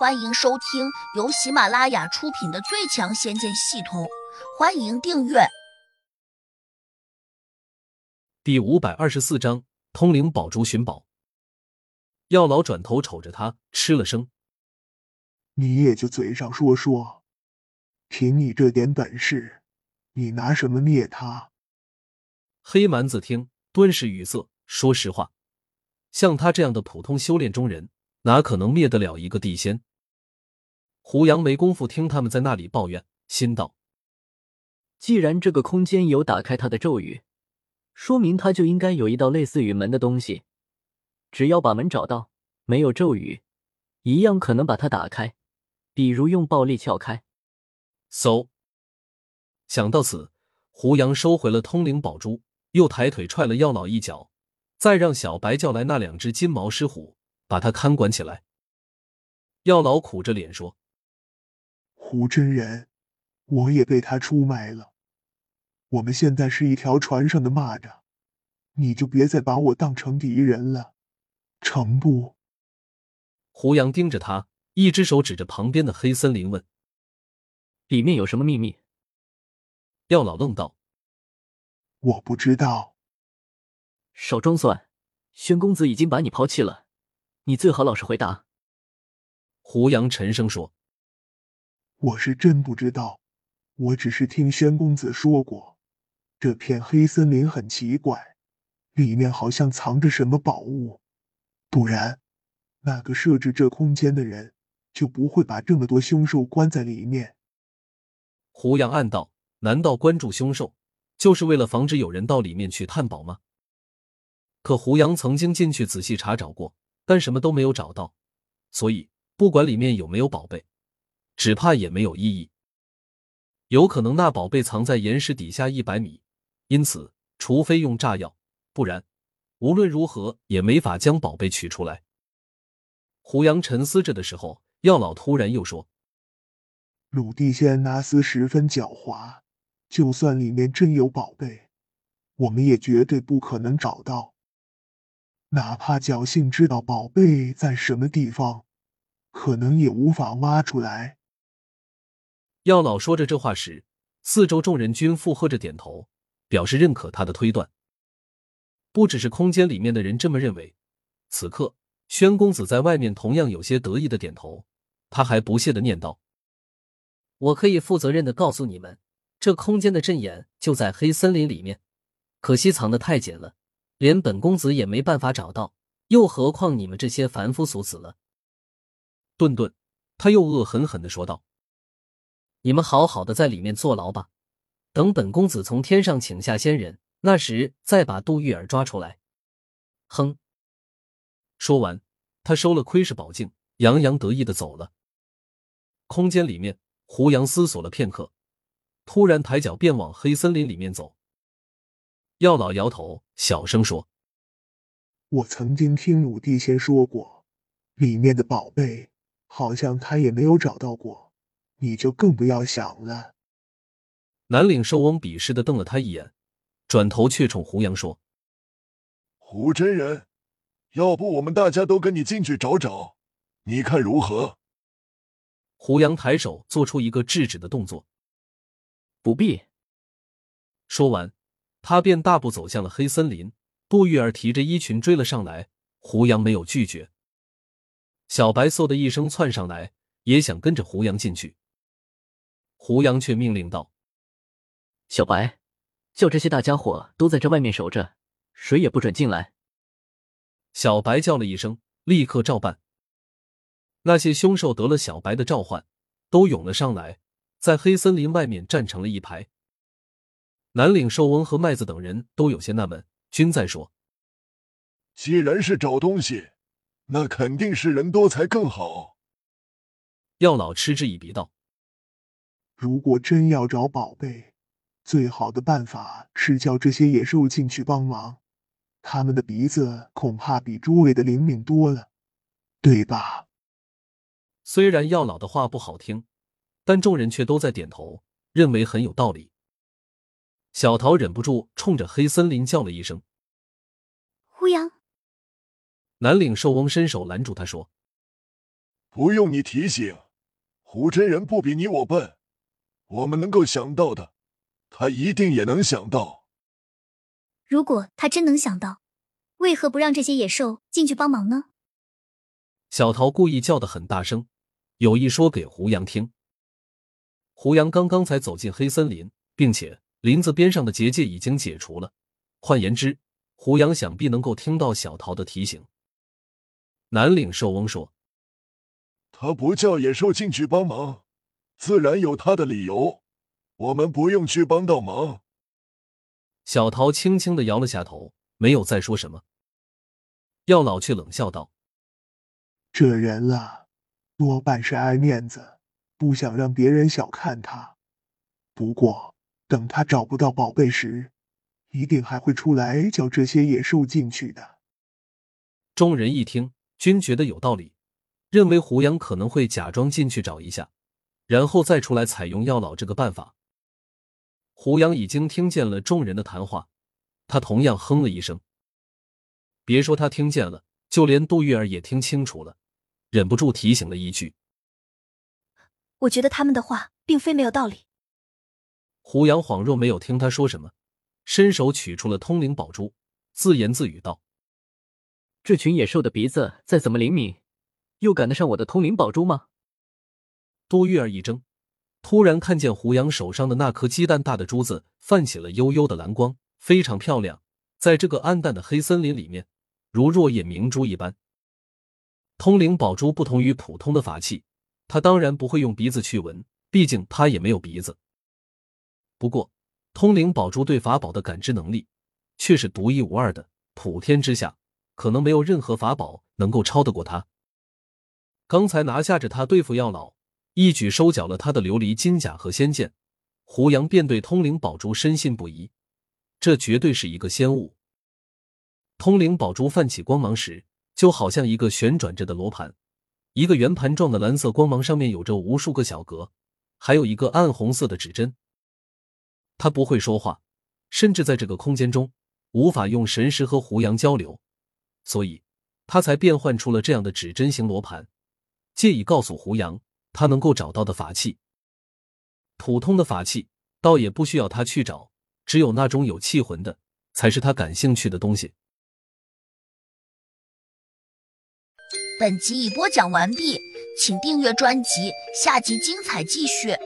欢迎收听由喜马拉雅出品的《最强仙剑系统》，欢迎订阅。第五百二十四章：通灵宝珠寻宝。药老转头瞅着他，吃了声：“你也就嘴上说说，凭你这点本事，你拿什么灭他？”黑蛮子听，顿时语塞。说实话，像他这样的普通修炼中人，哪可能灭得了一个地仙？胡杨没工夫听他们在那里抱怨，心道：既然这个空间有打开它的咒语，说明它就应该有一道类似于门的东西。只要把门找到，没有咒语，一样可能把它打开。比如用暴力撬开。嗖！想到此，胡杨收回了通灵宝珠，又抬腿踹了药老一脚，再让小白叫来那两只金毛狮虎，把他看管起来。药老苦着脸说。胡真人，我也被他出卖了。我们现在是一条船上的蚂蚱，你就别再把我当成敌人了，成不？胡杨盯着他，一只手指着旁边的黑森林问：“里面有什么秘密？”廖老愣道：“我不知道。”少装蒜，宣公子已经把你抛弃了，你最好老实回答。”胡杨沉声说。我是真不知道，我只是听宣公子说过，这片黑森林很奇怪，里面好像藏着什么宝物，不然那个设置这空间的人就不会把这么多凶兽关在里面。胡杨暗道：难道关注凶兽就是为了防止有人到里面去探宝吗？可胡杨曾经进去仔细查找过，但什么都没有找到，所以不管里面有没有宝贝。只怕也没有意义。有可能那宝贝藏在岩石底下一百米，因此除非用炸药，不然无论如何也没法将宝贝取出来。胡杨沉思着的时候，药老突然又说：“鲁地仙那厮十分狡猾，就算里面真有宝贝，我们也绝对不可能找到。哪怕侥幸知道宝贝在什么地方，可能也无法挖出来。”药老说着这话时，四周众人均附和着点头，表示认可他的推断。不只是空间里面的人这么认为，此刻宣公子在外面同样有些得意的点头。他还不屑的念道：“我可以负责任的告诉你们，这空间的阵眼就在黑森林里面，可惜藏的太紧了，连本公子也没办法找到，又何况你们这些凡夫俗子了。”顿顿，他又恶狠狠的说道。你们好好的在里面坐牢吧，等本公子从天上请下仙人，那时再把杜玉儿抓出来。哼！说完，他收了窥视宝镜，洋洋得意的走了。空间里面，胡杨思索了片刻，突然抬脚便往黑森林里面走。药老摇头，小声说：“我曾经听鲁地仙说过，里面的宝贝，好像他也没有找到过。”你就更不要想了。南岭寿翁鄙视的瞪了他一眼，转头却冲胡杨说：“胡真人，要不我们大家都跟你进去找找，你看如何？”胡杨抬手做出一个制止的动作：“不必。”说完，他便大步走向了黑森林。杜玉儿提着衣裙追了上来，胡杨没有拒绝。小白嗖的一声窜上来，也想跟着胡杨进去。胡杨却命令道：“小白，叫这些大家伙都在这外面守着，谁也不准进来。”小白叫了一声，立刻照办。那些凶兽得了小白的召唤，都涌了上来，在黑森林外面站成了一排。南岭寿翁和麦子等人都有些纳闷，均在说：“既然是找东西，那肯定是人多才更好。”药老嗤之以鼻道。如果真要找宝贝，最好的办法是叫这些野兽进去帮忙。他们的鼻子恐怕比诸位的灵敏多了，对吧？虽然药老的话不好听，但众人却都在点头，认为很有道理。小桃忍不住冲着黑森林叫了一声：“胡杨！”南岭兽翁伸手拦住他说：“不用你提醒，胡真人不比你我笨，我们能够想到的，他一定也能想到。如果他真能想到，为何不让这些野兽进去帮忙呢？小桃故意叫得很大声，有意说给胡杨听。胡杨刚刚才走进黑森林，并且林子边上的结界已经解除了。换言之，胡杨想必能够听到小桃的提醒。南岭兽翁说：“他不叫野兽进去帮忙，自然有他的理由。我们不用去帮到忙。”小桃轻轻的摇了下头，没有再说什么。药老却冷笑道：“这人啊，多半是爱面子，不想让别人小看他。不过，等他找不到宝贝时，一定还会出来叫这些野兽进去的。”众人一听，均觉得有道理，认为胡杨可能会假装进去找一下，然后再出来采用药老这个办法。胡杨已经听见了众人的谈话，他同样哼了一声。别说他听见了，就连杜玉儿也听清楚了，忍不住提醒了一句：“我觉得他们的话并非没有道理。”胡杨恍若没有听他说什么，伸手取出了通灵宝珠，自言自语道：“这群野兽的鼻子再怎么灵敏，又赶得上我的通灵宝珠吗？”多玉儿一怔。突然看见胡杨手上的那颗鸡蛋大的珠子泛起了幽幽的蓝光，非常漂亮，在这个暗淡的黑森林里面，如若叶明珠一般。通灵宝珠不同于普通的法器，他当然不会用鼻子去闻，毕竟他也没有鼻子。不过，通灵宝珠对法宝的感知能力却是独一无二的，普天之下可能没有任何法宝能够超得过它。刚才拿下着它对付药老。一举收缴了他的琉璃金甲和仙剑，胡杨便对通灵宝珠深信不疑，这绝对是一个仙物。通灵宝珠泛起光芒时，就好像一个旋转着的罗盘，一个圆盘状的蓝色光芒上面有着无数个小格，还有一个暗红色的指针。他不会说话，甚至在这个空间中无法用神识和胡杨交流，所以他才变换出了这样的指针型罗盘，借以告诉胡杨。他能够找到的法器，普通的法器倒也不需要他去找，只有那种有气魂的，才是他感兴趣的东西。本集已播讲完毕，请订阅专辑，下集精彩继续。